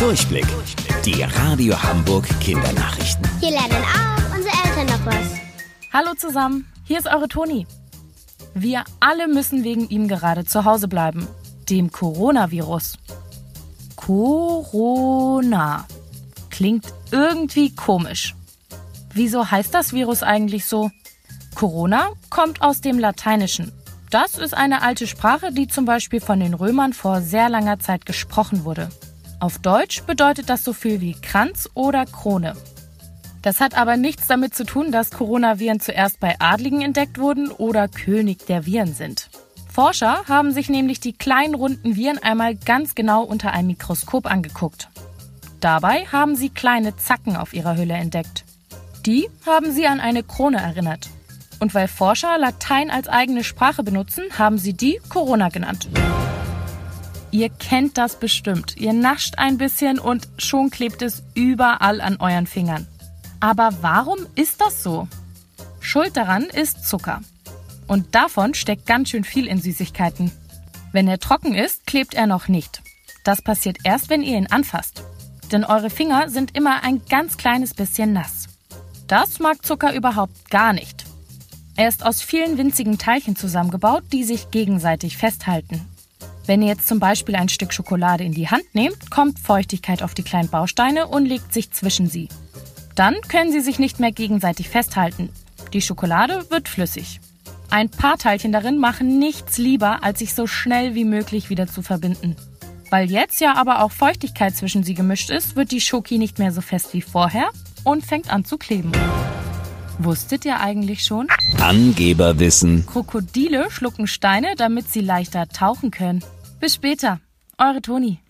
Durchblick. Die Radio Hamburg Kindernachrichten. Hier lernen auch unsere Eltern noch was. Hallo zusammen, hier ist eure Toni. Wir alle müssen wegen ihm gerade zu Hause bleiben. Dem Coronavirus. Corona. Klingt irgendwie komisch. Wieso heißt das Virus eigentlich so? Corona kommt aus dem Lateinischen. Das ist eine alte Sprache, die zum Beispiel von den Römern vor sehr langer Zeit gesprochen wurde. Auf Deutsch bedeutet das so viel wie Kranz oder Krone. Das hat aber nichts damit zu tun, dass Coronaviren zuerst bei Adligen entdeckt wurden oder König der Viren sind. Forscher haben sich nämlich die kleinen runden Viren einmal ganz genau unter einem Mikroskop angeguckt. Dabei haben sie kleine Zacken auf ihrer Hülle entdeckt. Die haben sie an eine Krone erinnert. Und weil Forscher Latein als eigene Sprache benutzen, haben sie die Corona genannt. Ihr kennt das bestimmt. Ihr nascht ein bisschen und schon klebt es überall an euren Fingern. Aber warum ist das so? Schuld daran ist Zucker. Und davon steckt ganz schön viel in Süßigkeiten. Wenn er trocken ist, klebt er noch nicht. Das passiert erst, wenn ihr ihn anfasst. Denn eure Finger sind immer ein ganz kleines bisschen nass. Das mag Zucker überhaupt gar nicht. Er ist aus vielen winzigen Teilchen zusammengebaut, die sich gegenseitig festhalten. Wenn ihr jetzt zum Beispiel ein Stück Schokolade in die Hand nehmt, kommt Feuchtigkeit auf die kleinen Bausteine und legt sich zwischen sie. Dann können sie sich nicht mehr gegenseitig festhalten. Die Schokolade wird flüssig. Ein paar Teilchen darin machen nichts lieber, als sich so schnell wie möglich wieder zu verbinden. Weil jetzt ja aber auch Feuchtigkeit zwischen sie gemischt ist, wird die Schoki nicht mehr so fest wie vorher und fängt an zu kleben. Wusstet ihr eigentlich schon? Angeberwissen. Krokodile schlucken Steine, damit sie leichter tauchen können. Bis später. Eure Toni.